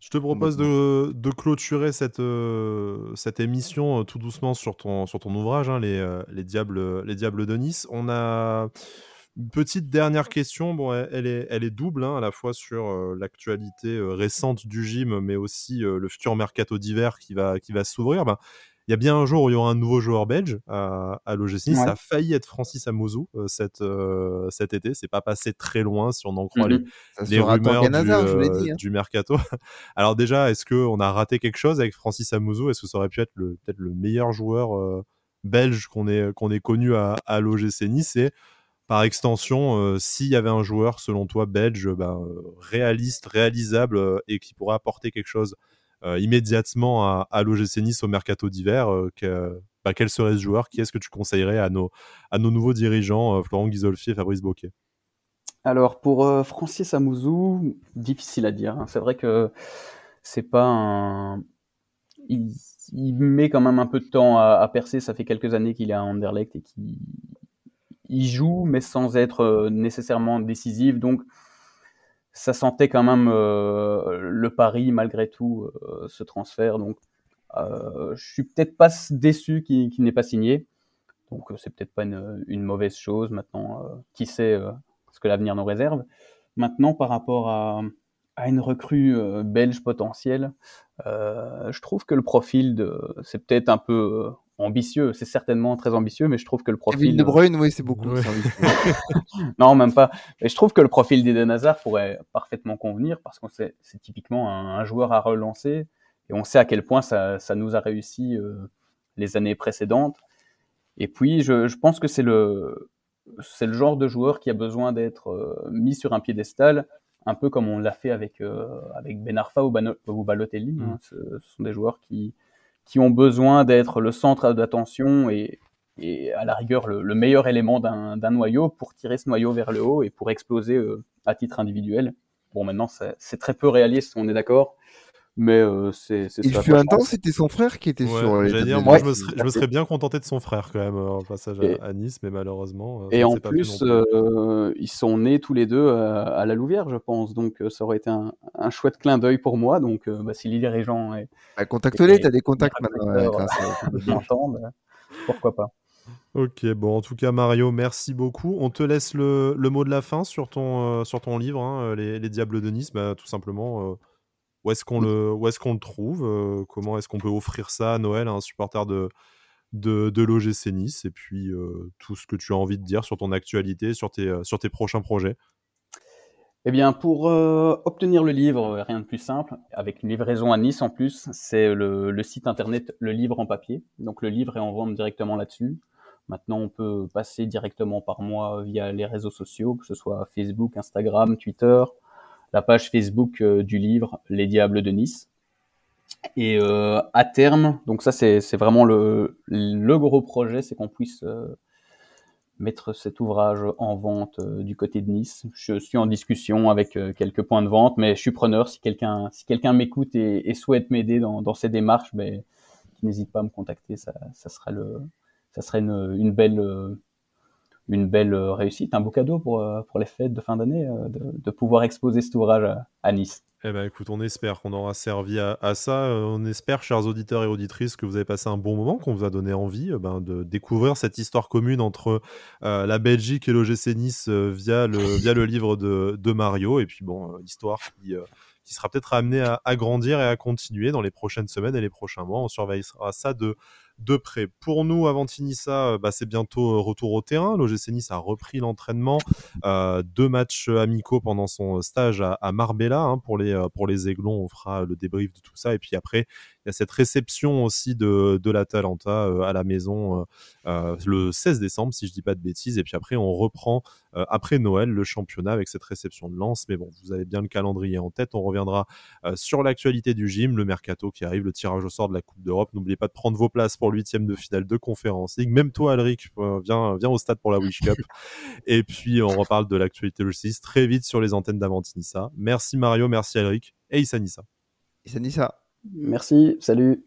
Je te propose de, de clôturer cette, euh, cette émission euh, tout doucement sur ton, sur ton ouvrage, hein, les, euh, les, Diables, les Diables de Nice. On a une petite dernière question. Bon, elle, est, elle est double, hein, à la fois sur l'actualité récente du gym, mais aussi le futur mercato d'hiver qui va, qui va s'ouvrir. Ben, il y a bien un jour où il y aura un nouveau joueur belge à, à l'OGC. Ça a failli être Francis Amouzou euh, cet, euh, cet été. C'est pas passé très loin si on en croit les, mhm. rumeurs du, euh, hein. du, mercato. Alors déjà, est-ce qu'on a raté quelque chose avec Francis Amouzou? Est-ce que ça aurait pu être peut-être le meilleur joueur belge qu'on ait, qu'on ait connu à, à l'OGC Nice Et par extension, s'il y avait un joueur, selon toi, belge, ben, réaliste, réalisable et qui pourrait apporter quelque chose euh, immédiatement à, à l'OGC Nice au mercato d'hiver, euh, bah, quel serait ce joueur? Qui est-ce que tu conseillerais à nos, à nos nouveaux dirigeants, euh, Florent Ghisolfi et Fabrice Boquet? Alors pour Francis Amouzou, difficile à dire. Hein. C'est vrai que c'est pas un. Il, met quand même un peu de temps à, percer. Ça fait quelques années qu'il est à Anderlecht et qu'il il joue, mais sans être nécessairement décisif. Donc ça sentait quand même euh, le pari malgré tout euh, ce transfert. Donc, euh, je suis peut-être pas déçu qu'il n'ait pas signé. Donc, c'est peut-être pas une, mauvaise chose. Maintenant, qui sait ce que l'avenir nous réserve. Maintenant, par rapport à, à une recrue belge potentielle, je trouve que le profil c'est peut-être un peu ambitieux. C'est certainement très ambitieux, mais je trouve que le profil. De Bruyne, oui, c'est beaucoup. non, même pas. Mais je trouve que le profil d'Eden Hazard pourrait parfaitement convenir parce que c'est typiquement un, joueur à relancer et on sait à quel point ça, ça nous a réussi euh, les années précédentes. Et puis, je, je pense que c'est le, c'est le genre de joueur qui a besoin d'être euh, mis sur un piédestal, un peu comme on l'a fait avec, euh, avec Ben Arfa ou, ou Balotelli. Hein. Mm. Ce, ce, sont des joueurs qui, qui ont besoin d'être le centre d'attention et à la rigueur le, meilleur élément d'un noyau pour tirer ce noyau vers le haut et pour exploser euh, à titre individuel. Bon, maintenant, c'est très peu réaliste, on est d'accord. Mais euh, c'est Il fut un temps, c'était son frère qui était sur les dire, moi, je me, serais, je me, serais, bien contenté de son frère quand même au passage à, Nice, mais malheureusement. et en plus, ils sont nés tous les deux à, la Louvière, je pense. Donc, ça aurait été un, un chouette clin d'œil pour moi. Donc, bah, si les dirigeants. Bah, contacte-les, tu as des contacts maintenant. pourquoi pas. Ok, bon, en tout cas, Mario, merci beaucoup. On te laisse le, le mot de la fin sur ton, sur ton livre, hein, les, les, Diables de Nice. Bah, tout simplement où est-ce qu'on le, où est-ce qu'on le trouve Comment est-ce qu'on peut offrir ça à Noël à un supporter de, de, de l'OGC Nice Et puis euh, tout ce que tu as envie de dire sur ton actualité, sur tes, euh, sur tes prochains projets? Eh bien, pour obtenir le livre, rien de plus simple, avec une livraison à Nice en plus, c'est le, le, site internet Le Livre en papier. Donc le livre est en vente directement là-dessus. Maintenant, on peut passer directement par moi via les réseaux sociaux, que ce soit Facebook, Instagram, Twitter, la page Facebook euh, du livre Les Diables de Nice. Et euh, à terme, donc ça c'est vraiment le, le gros projet, c'est qu'on puisse euh, mettre cet ouvrage en vente du côté de Nice. Je suis en discussion avec quelques points de vente, mais je suis preneur. Si quelqu'un si quelqu'un m'écoute et, souhaite m'aider dans, dans ces démarches, ben, n'hésite pas à me contacter. Ça, ça serait le ça serait une, une belle une belle euh, réussite, un beau cadeau pour, euh, pour les fêtes de fin d'année, euh, de, de, pouvoir exposer cet ouvrage à, Nice. Eh ben écoute, on espère qu'on aura servi à, à, ça. On espère, chers auditeurs et auditrices, que vous avez passé un bon moment, qu'on vous a donné envie ben, de découvrir cette histoire commune entre la Belgique et l'OGC Nice via, le, via le livre de, de Mario. Et puis bon, l'histoire qui, qui sera peut-être amenée à, à, grandir et à continuer dans les prochaines semaines et les prochains mois. On surveillera ça de, de près. Pour nous, avant Tinissa, euh, bah, c'est bientôt euh, retour au terrain. L'OGC Nice a repris l'entraînement. Euh, deux matchs amicaux pendant son stage à, Marbella. Hein, pour, les, pour les Aiglons, on fera le débrief de tout ça. Et puis après, il y a cette réception aussi de, de l'Atalanta à la maison le 16 décembre, si je dis pas de bêtises. Et puis après, on reprend après Noël le championnat avec cette réception de lance. Mais bon, vous avez bien le calendrier en tête. On reviendra sur l'actualité du gym, le mercato qui arrive, le tirage au sort de la Coupe d'Europe. N'oubliez pas de prendre vos places pour huitième de finale de conférence League. Même toi, Alric, euh, viens, viens au stade pour la Wish Cup. Et puis, on reparle de l'actualité le 6 très vite sur les antennes d'Avantinissa. Merci Mario, merci Alric et Issa Nissa. Issa Nissa. Merci, salut.